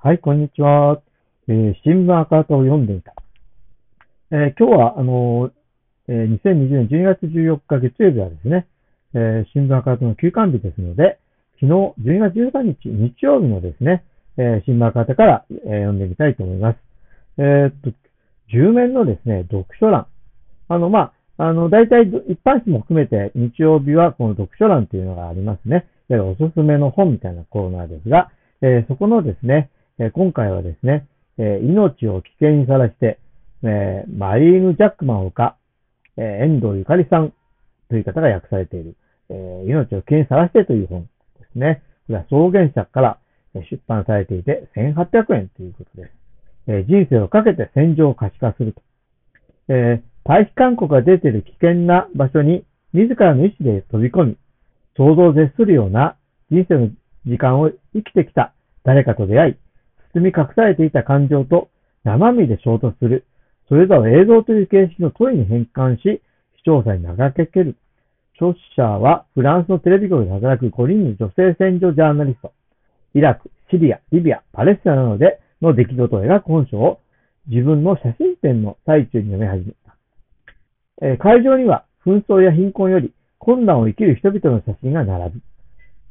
はい、こんにちは。えー、新聞赤旗を読んでいた。えー、今日は、あのー、えー、2020年12月14日月曜日はですね、え、新聞赤旗の休館日ですので、昨日12月13日日曜日のですね、え、新聞赤旗から、え、読んでみたいと思います。え、っと、10面のですね、読書欄。あの、まあ、あの、大体一般紙も含めて日曜日はこの読書欄というのがありますね。おすすめの本みたいなコーナーですが、え、そこのですね、え今回はですね、え命を危険にさらして、えマリーヌ・ジャックマンほか、え遠藤ゆかりさんという方が訳されている、え命を危険にさらしてという本ですね。これは草原社から出版されていて1800円ということです。え人生をかけて戦場を可視化すると。え退避勧告が出ている危険な場所に自らの意思で飛び込み、想像を絶するような人生の時間を生きてきた誰かと出会い、包み隠されていた感情と生身で衝突する。それらを映像という形式の問いに変換し、視聴者に投げかける。著者はフランスのテレビ局で働く5人の女性戦場ジャーナリスト。イラク、シリア、リビア、パレスチナなどでの出来事を描く本書を自分の写真展の最中に読み始めた。えー、会場には紛争や貧困より困難を生きる人々の写真が並び、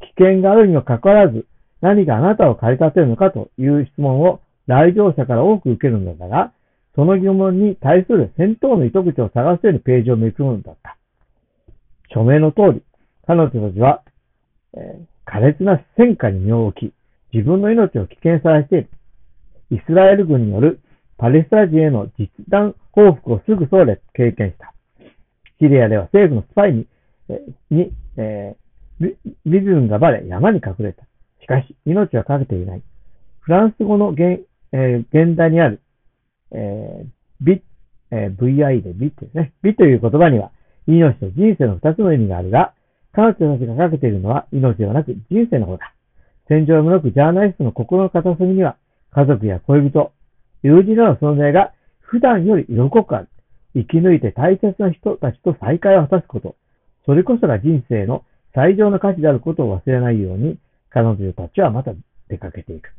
危険があるにもかかわらず、何があなたを駆り立てるのかという質問を来場者から多く受けるのだが、その疑問に対する戦闘の糸口を探すようにページをめくるのだった。署名の通り、彼女たちは、えー、苛烈な戦火に身を置き、自分の命を危険さらしている。イスラエル軍によるパレスチナ人への実弾報復をすぐそれ経験した。シリアでは政府のスパイに、え、に、えー、リズムがバレ山に隠れた。しかし、命はかけていない。フランス語の現,、えー、現代にある、えー、美、えー、VI で美ですね。美という言葉には、命と人生の二つの意味があるが、彼女たちがかけているのは命ではなく人生の方だ。戦場を向くジャーナリストの心の片隅には、家族や恋人、友人などの存在が普段より色濃くある。生き抜いて大切な人たちと再会を果たすこと。それこそが人生の最上の価値であることを忘れないように、彼女たちはまた出かけていく。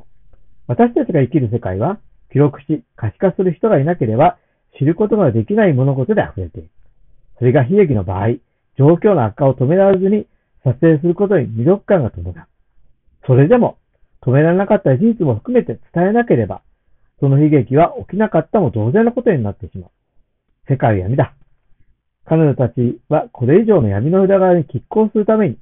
私たちが生きる世界は、記録し、可視化する人がいなければ、知ることができない物事で溢れている。それが悲劇の場合、状況の悪化を止められずに撮影することに魅力感が伴う。それでも、止められなかった事実も含めて伝えなければ、その悲劇は起きなかったも同然のことになってしまう。世界は闇だ。彼女たちはこれ以上の闇の裏側に拮抗するために、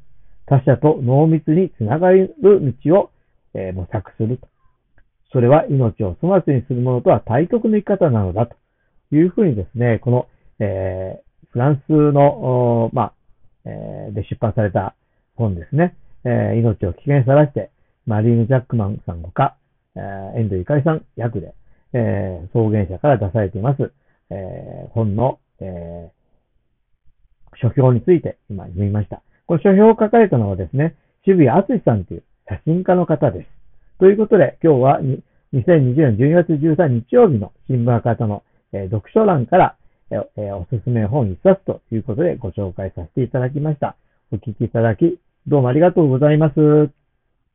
他者と濃密につながる道を、えー、模索すると。それは命を粗末にするものとは対極の生き方なのだというふうにですね、この、えー、フランスの、まあ、えー、で出版された本ですね、えー、命を危険さらして、マリーヌ・ジャックマンさんほか、えー、遠藤ゆかりさん役で、えー、草原社から出されています、えー、本の、えー、書評について今読みました。ご書評を書かれたのはですね、渋谷敦さんという写真家の方です。ということで、今日は2020年12月13日曜日の新聞赤方の、え、読書欄から、え、おすすめ本一冊ということでご紹介させていただきました。お聞きいただき、どうもありがとうございます。